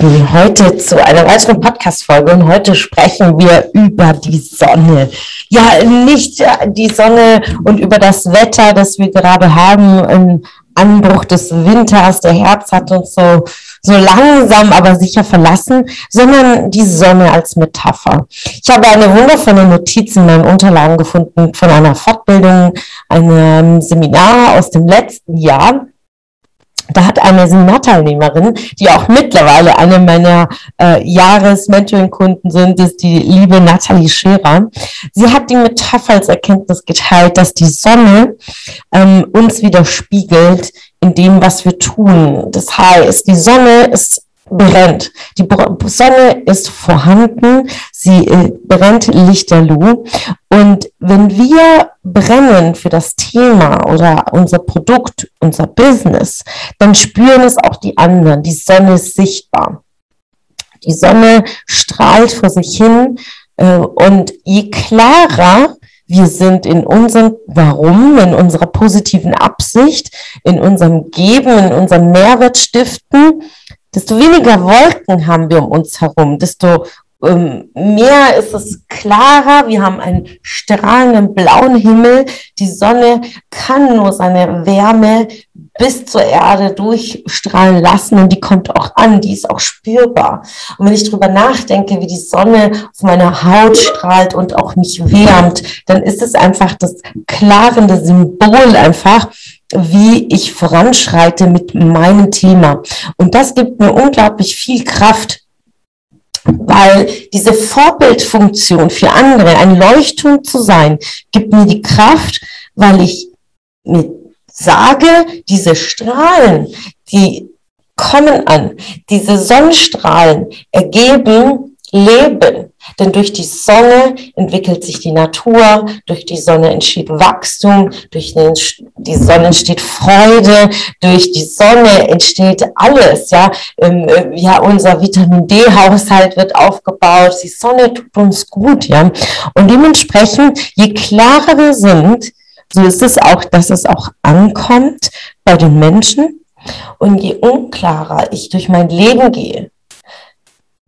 Lieben, heute zu einer weiteren Podcast-Folge und heute sprechen wir über die Sonne. Ja, nicht die Sonne und über das Wetter, das wir gerade haben, im Anbruch des Winters. Der Herbst hat uns so, so langsam, aber sicher verlassen, sondern die Sonne als Metapher. Ich habe eine wundervolle Notiz in meinen Unterlagen gefunden von einer Fortbildung, einem Seminar aus dem letzten Jahr da hat eine Seminarteilnehmerin, die auch mittlerweile eine meiner äh, Jahres-Mentoring-Kunden sind, ist die liebe Nathalie Scherer. Sie hat die Metapher als Erkenntnis geteilt, dass die Sonne ähm, uns widerspiegelt in dem, was wir tun. Das heißt, die Sonne ist brennt. Die Sonne ist vorhanden, sie äh, brennt lichterloh. Und wenn wir brennen für das Thema oder unser Produkt, unser Business, dann spüren es auch die anderen. Die Sonne ist sichtbar. Die Sonne strahlt vor sich hin. Äh, und je klarer wir sind in unserem Warum, in unserer positiven Absicht, in unserem Geben, in unserem Mehrwert stiften, desto weniger Wolken haben wir um uns herum, desto ähm, mehr ist es klarer, wir haben einen strahlenden blauen Himmel, die Sonne kann nur seine Wärme bis zur Erde durchstrahlen lassen und die kommt auch an, die ist auch spürbar. Und wenn ich drüber nachdenke, wie die Sonne auf meiner Haut strahlt und auch mich wärmt, dann ist es einfach das klarende Symbol einfach, wie ich voranschreite mit meinem Thema. Und das gibt mir unglaublich viel Kraft, weil diese Vorbildfunktion für andere, ein Leuchtturm zu sein, gibt mir die Kraft, weil ich mir sage, diese Strahlen, die kommen an, diese Sonnenstrahlen ergeben Leben. Denn durch die Sonne entwickelt sich die Natur, durch die Sonne entsteht Wachstum, durch die Sonne entsteht Freude, durch die Sonne entsteht alles. Ja, ähm, äh, ja unser Vitamin D-Haushalt wird aufgebaut. Die Sonne tut uns gut. Ja, und dementsprechend, je klarer wir sind, so ist es auch, dass es auch ankommt bei den Menschen. Und je unklarer ich durch mein Leben gehe,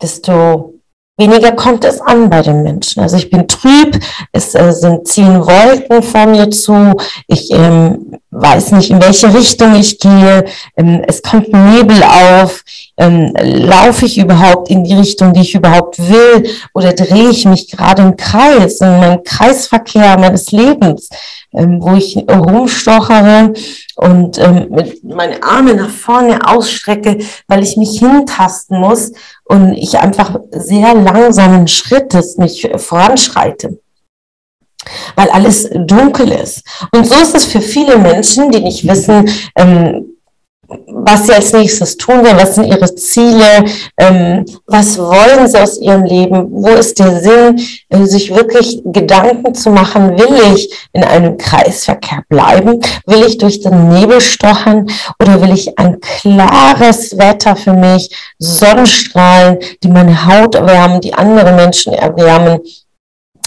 desto weniger kommt es an bei den Menschen. Also ich bin trüb, es äh, sind ziehen Wolken vor mir zu, ich ähm, weiß nicht, in welche Richtung ich gehe, ähm, es kommt Nebel auf, ähm, laufe ich überhaupt in die Richtung, die ich überhaupt will, oder drehe ich mich gerade im Kreis, in meinem Kreisverkehr meines Lebens, ähm, wo ich rumstochere und ähm, meine Arme nach vorne ausstrecke, weil ich mich hintasten muss und ich einfach sehr langsamen Schrittes mich voranschreite weil alles dunkel ist. Und so ist es für viele Menschen, die nicht wissen, ähm, was sie als nächstes tun wollen, was sind ihre Ziele, ähm, was wollen sie aus ihrem Leben, wo ist der Sinn, äh, sich wirklich Gedanken zu machen, will ich in einem Kreisverkehr bleiben, will ich durch den Nebel stochern oder will ich ein klares Wetter für mich, Sonnenstrahlen, die meine Haut erwärmen, die andere Menschen erwärmen,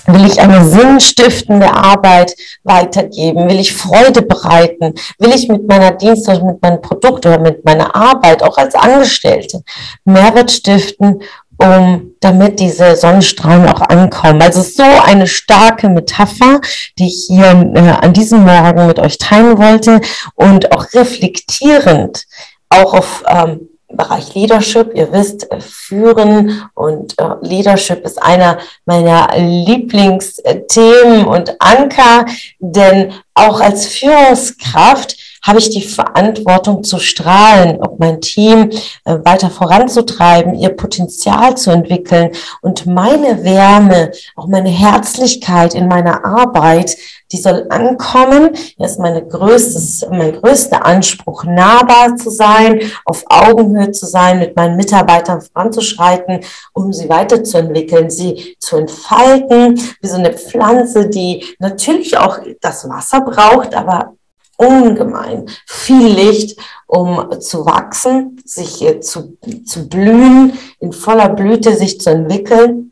Will ich eine sinnstiftende Arbeit weitergeben? Will ich Freude bereiten? Will ich mit meiner Dienstleistung, mit meinem Produkt oder mit meiner Arbeit auch als Angestellte Mehrwert stiften, um damit diese Sonnenstrahlen auch ankommen? Also so eine starke Metapher, die ich hier äh, an diesem Morgen mit euch teilen wollte und auch reflektierend auch auf ähm, Bereich Leadership. Ihr wisst, äh, Führen und äh, Leadership ist einer meiner Lieblingsthemen und Anker, denn auch als Führungskraft habe ich die Verantwortung zu strahlen, ob mein Team äh, weiter voranzutreiben, ihr Potenzial zu entwickeln und meine Wärme, auch meine Herzlichkeit in meiner Arbeit, die soll ankommen. Das ist meine größtes, mein größter Anspruch, nahbar zu sein, auf Augenhöhe zu sein, mit meinen Mitarbeitern voranzuschreiten, um sie weiterzuentwickeln, sie zu entfalten, wie so eine Pflanze, die natürlich auch das Wasser braucht, aber ungemein viel Licht, um zu wachsen, sich zu, zu blühen, in voller Blüte sich zu entwickeln.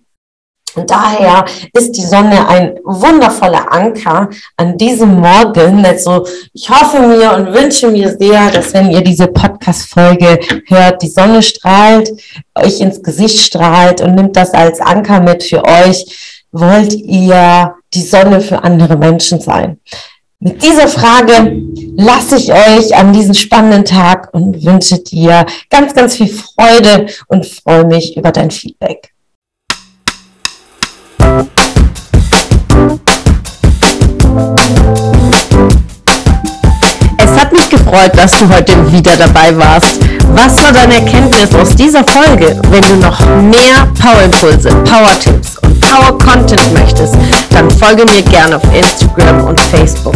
Und daher ist die Sonne ein wundervoller Anker an diesem Morgen. Also ich hoffe mir und wünsche mir sehr, dass wenn ihr diese Podcast-Folge hört, die Sonne strahlt, euch ins Gesicht strahlt und nimmt das als Anker mit für euch. Wollt ihr die Sonne für andere Menschen sein? Mit dieser Frage lasse ich euch an diesen spannenden Tag und wünsche dir ganz, ganz viel Freude und freue mich über dein Feedback. Es hat mich gefreut, dass du heute wieder dabei warst. Was war deine Erkenntnis aus dieser Folge? Wenn du noch mehr Power-Impulse, Power-Tipps und Power-Content möchtest, dann folge mir gerne auf Instagram und Facebook.